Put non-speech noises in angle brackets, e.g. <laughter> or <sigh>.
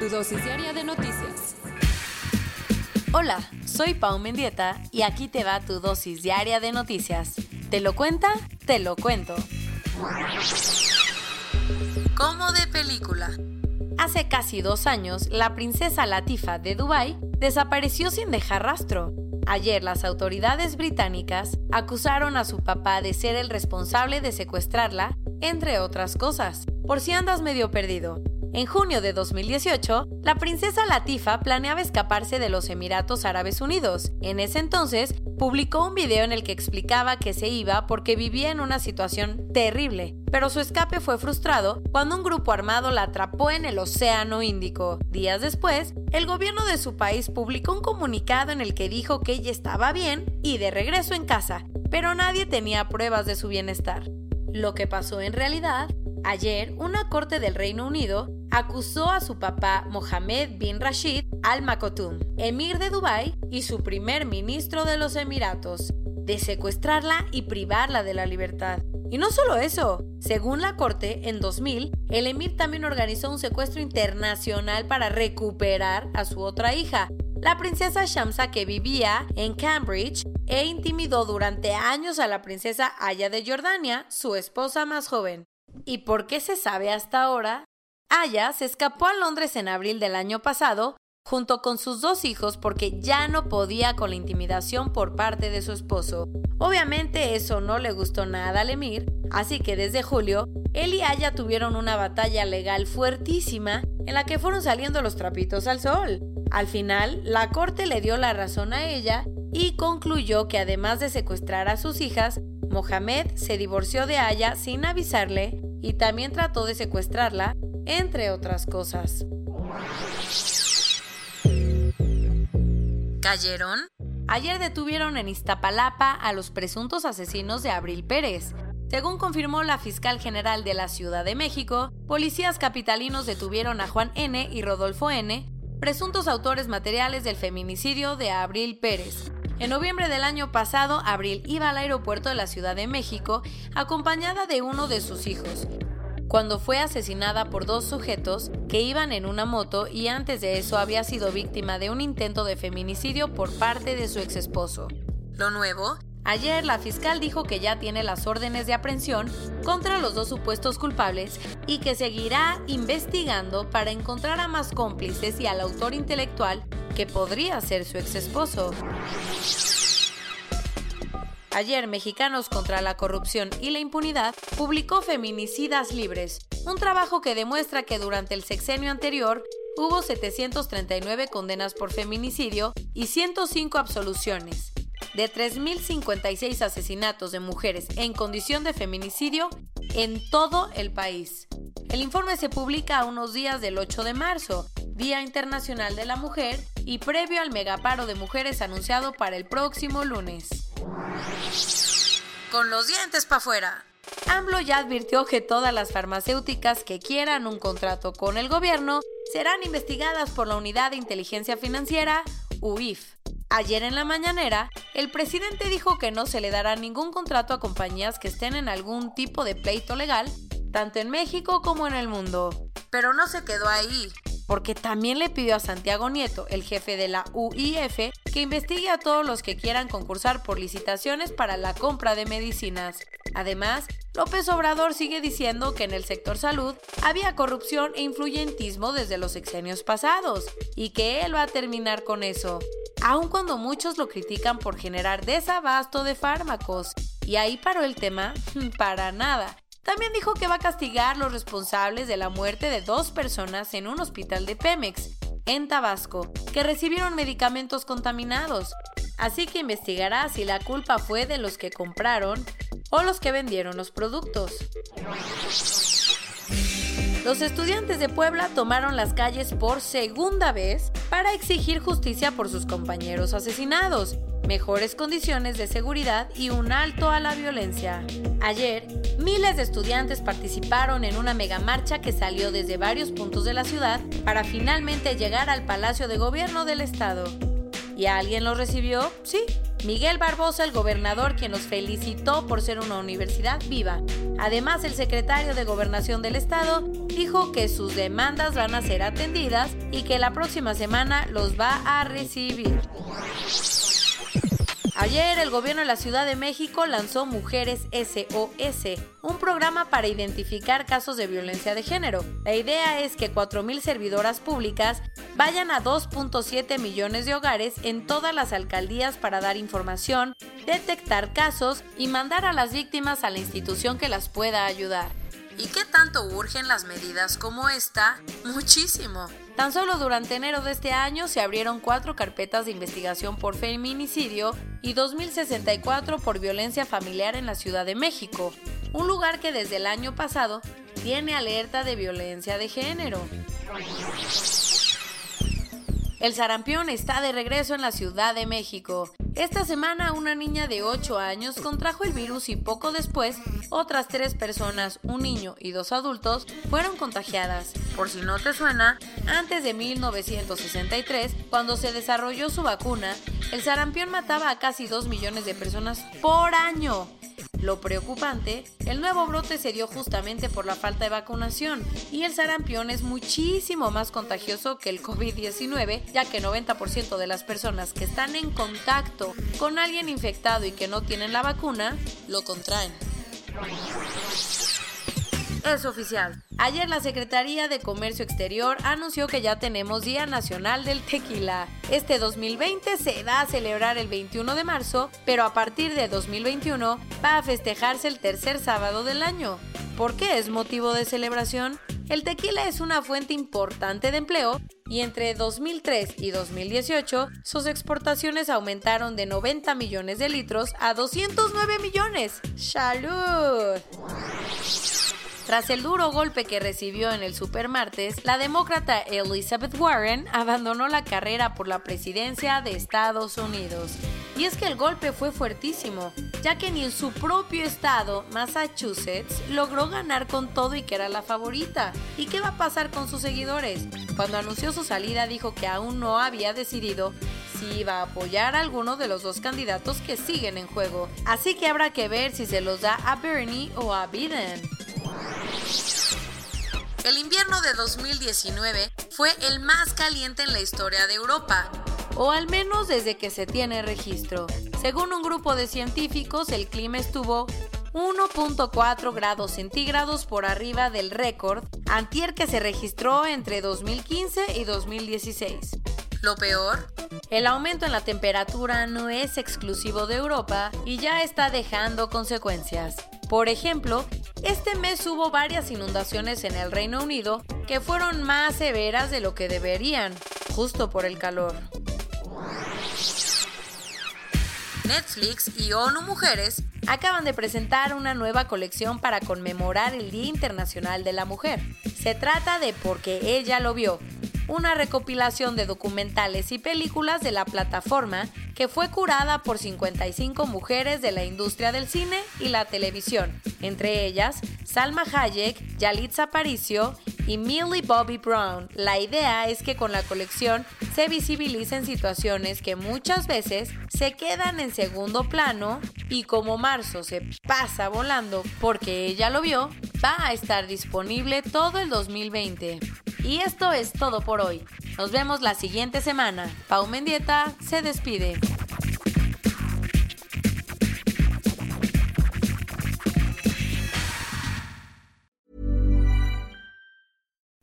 Tu dosis diaria de noticias. Hola, soy Pau Mendieta y aquí te va tu dosis diaria de noticias. ¿Te lo cuenta? Te lo cuento. Como de película. Hace casi dos años, la princesa Latifa de Dubái desapareció sin dejar rastro. Ayer las autoridades británicas acusaron a su papá de ser el responsable de secuestrarla, entre otras cosas. Por si andas medio perdido, en junio de 2018, la princesa Latifa planeaba escaparse de los Emiratos Árabes Unidos. En ese entonces, publicó un video en el que explicaba que se iba porque vivía en una situación terrible, pero su escape fue frustrado cuando un grupo armado la atrapó en el Océano Índico. Días después, el gobierno de su país publicó un comunicado en el que dijo que ella estaba bien y de regreso en casa, pero nadie tenía pruebas de su bienestar. Lo que pasó en realidad Ayer, una corte del Reino Unido acusó a su papá Mohammed bin Rashid Al Maktoum, emir de Dubái y su primer ministro de los Emiratos, de secuestrarla y privarla de la libertad. Y no solo eso, según la corte, en 2000, el emir también organizó un secuestro internacional para recuperar a su otra hija, la princesa Shamsa que vivía en Cambridge e intimidó durante años a la princesa Aya de Jordania, su esposa más joven. ¿Y por qué se sabe hasta ahora? Aya se escapó a Londres en abril del año pasado junto con sus dos hijos porque ya no podía con la intimidación por parte de su esposo. Obviamente eso no le gustó nada al emir, así que desde julio, él y Aya tuvieron una batalla legal fuertísima en la que fueron saliendo los trapitos al sol. Al final, la corte le dio la razón a ella y concluyó que además de secuestrar a sus hijas, Mohamed se divorció de Aya sin avisarle y también trató de secuestrarla, entre otras cosas. ¿Cayeron? Ayer detuvieron en Iztapalapa a los presuntos asesinos de Abril Pérez. Según confirmó la fiscal general de la Ciudad de México, policías capitalinos detuvieron a Juan N. y Rodolfo N., presuntos autores materiales del feminicidio de Abril Pérez. En noviembre del año pasado, Abril iba al aeropuerto de la Ciudad de México acompañada de uno de sus hijos, cuando fue asesinada por dos sujetos que iban en una moto y antes de eso había sido víctima de un intento de feminicidio por parte de su ex esposo. Lo nuevo, ayer la fiscal dijo que ya tiene las órdenes de aprehensión contra los dos supuestos culpables y que seguirá investigando para encontrar a más cómplices y al autor intelectual que podría ser su ex esposo. Ayer, Mexicanos contra la Corrupción y la Impunidad publicó Feminicidas Libres, un trabajo que demuestra que durante el sexenio anterior hubo 739 condenas por feminicidio y 105 absoluciones. De 3.056 asesinatos de mujeres en condición de feminicidio en todo el país. El informe se publica a unos días del 8 de marzo, Día Internacional de la Mujer, y previo al megaparo de mujeres anunciado para el próximo lunes. Con los dientes para afuera. AMLO ya advirtió que todas las farmacéuticas que quieran un contrato con el gobierno serán investigadas por la Unidad de Inteligencia Financiera, UIF. Ayer en la mañanera, el presidente dijo que no se le dará ningún contrato a compañías que estén en algún tipo de pleito legal, tanto en México como en el mundo. Pero no se quedó ahí porque también le pidió a Santiago Nieto, el jefe de la UIF, que investigue a todos los que quieran concursar por licitaciones para la compra de medicinas. Además, López Obrador sigue diciendo que en el sector salud había corrupción e influyentismo desde los sexenios pasados y que él va a terminar con eso, aun cuando muchos lo critican por generar desabasto de fármacos. Y ahí paró el tema, <laughs> para nada. También dijo que va a castigar los responsables de la muerte de dos personas en un hospital de Pemex, en Tabasco, que recibieron medicamentos contaminados. Así que investigará si la culpa fue de los que compraron o los que vendieron los productos. Los estudiantes de Puebla tomaron las calles por segunda vez para exigir justicia por sus compañeros asesinados, mejores condiciones de seguridad y un alto a la violencia. Ayer, miles de estudiantes participaron en una megamarcha que salió desde varios puntos de la ciudad para finalmente llegar al Palacio de Gobierno del Estado. ¿Y alguien lo recibió? Sí, Miguel Barbosa, el gobernador, quien los felicitó por ser una universidad viva. Además, el secretario de Gobernación del Estado dijo que sus demandas van a ser atendidas y que la próxima semana los va a recibir. Ayer el gobierno de la Ciudad de México lanzó Mujeres SOS, un programa para identificar casos de violencia de género. La idea es que 4.000 servidoras públicas vayan a 2.7 millones de hogares en todas las alcaldías para dar información, detectar casos y mandar a las víctimas a la institución que las pueda ayudar. ¿Y qué tanto urgen las medidas como esta? Muchísimo. Tan solo durante enero de este año se abrieron cuatro carpetas de investigación por feminicidio y 2.064 por violencia familiar en la Ciudad de México, un lugar que desde el año pasado tiene alerta de violencia de género. El sarampión está de regreso en la Ciudad de México. Esta semana una niña de 8 años contrajo el virus y poco después otras tres personas, un niño y dos adultos, fueron contagiadas. Por si no te suena, antes de 1963, cuando se desarrolló su vacuna, el sarampión mataba a casi 2 millones de personas por año. Lo preocupante, el nuevo brote se dio justamente por la falta de vacunación y el sarampión es muchísimo más contagioso que el COVID-19, ya que 90% de las personas que están en contacto con alguien infectado y que no tienen la vacuna, lo contraen. Es oficial. Ayer la Secretaría de Comercio Exterior anunció que ya tenemos Día Nacional del Tequila. Este 2020 se da a celebrar el 21 de marzo, pero a partir de 2021 va a festejarse el tercer sábado del año. ¿Por qué es motivo de celebración? El tequila es una fuente importante de empleo y entre 2003 y 2018 sus exportaciones aumentaron de 90 millones de litros a 209 millones. ¡Salud! Tras el duro golpe que recibió en el supermartes, la demócrata Elizabeth Warren abandonó la carrera por la presidencia de Estados Unidos. Y es que el golpe fue fuertísimo, ya que ni en su propio estado, Massachusetts, logró ganar con todo y que era la favorita. ¿Y qué va a pasar con sus seguidores? Cuando anunció su salida dijo que aún no había decidido si iba a apoyar a alguno de los dos candidatos que siguen en juego. Así que habrá que ver si se los da a Bernie o a Biden. El invierno de 2019 fue el más caliente en la historia de Europa, o al menos desde que se tiene registro. Según un grupo de científicos, el clima estuvo 1.4 grados centígrados por arriba del récord antier que se registró entre 2015 y 2016. Lo peor, el aumento en la temperatura no es exclusivo de Europa y ya está dejando consecuencias. Por ejemplo, este mes hubo varias inundaciones en el Reino Unido que fueron más severas de lo que deberían, justo por el calor. Netflix y ONU Mujeres acaban de presentar una nueva colección para conmemorar el Día Internacional de la Mujer. Se trata de Porque ella lo vio, una recopilación de documentales y películas de la plataforma que fue curada por 55 mujeres de la industria del cine y la televisión, entre ellas Salma Hayek, Yalitza Aparicio y Millie Bobby Brown. La idea es que con la colección se visibilicen situaciones que muchas veces se quedan en segundo plano y como marzo se pasa volando porque ella lo vio, va a estar disponible todo el 2020. Y esto es todo por hoy. Nos vemos la siguiente semana. Pau Mendieta se despide.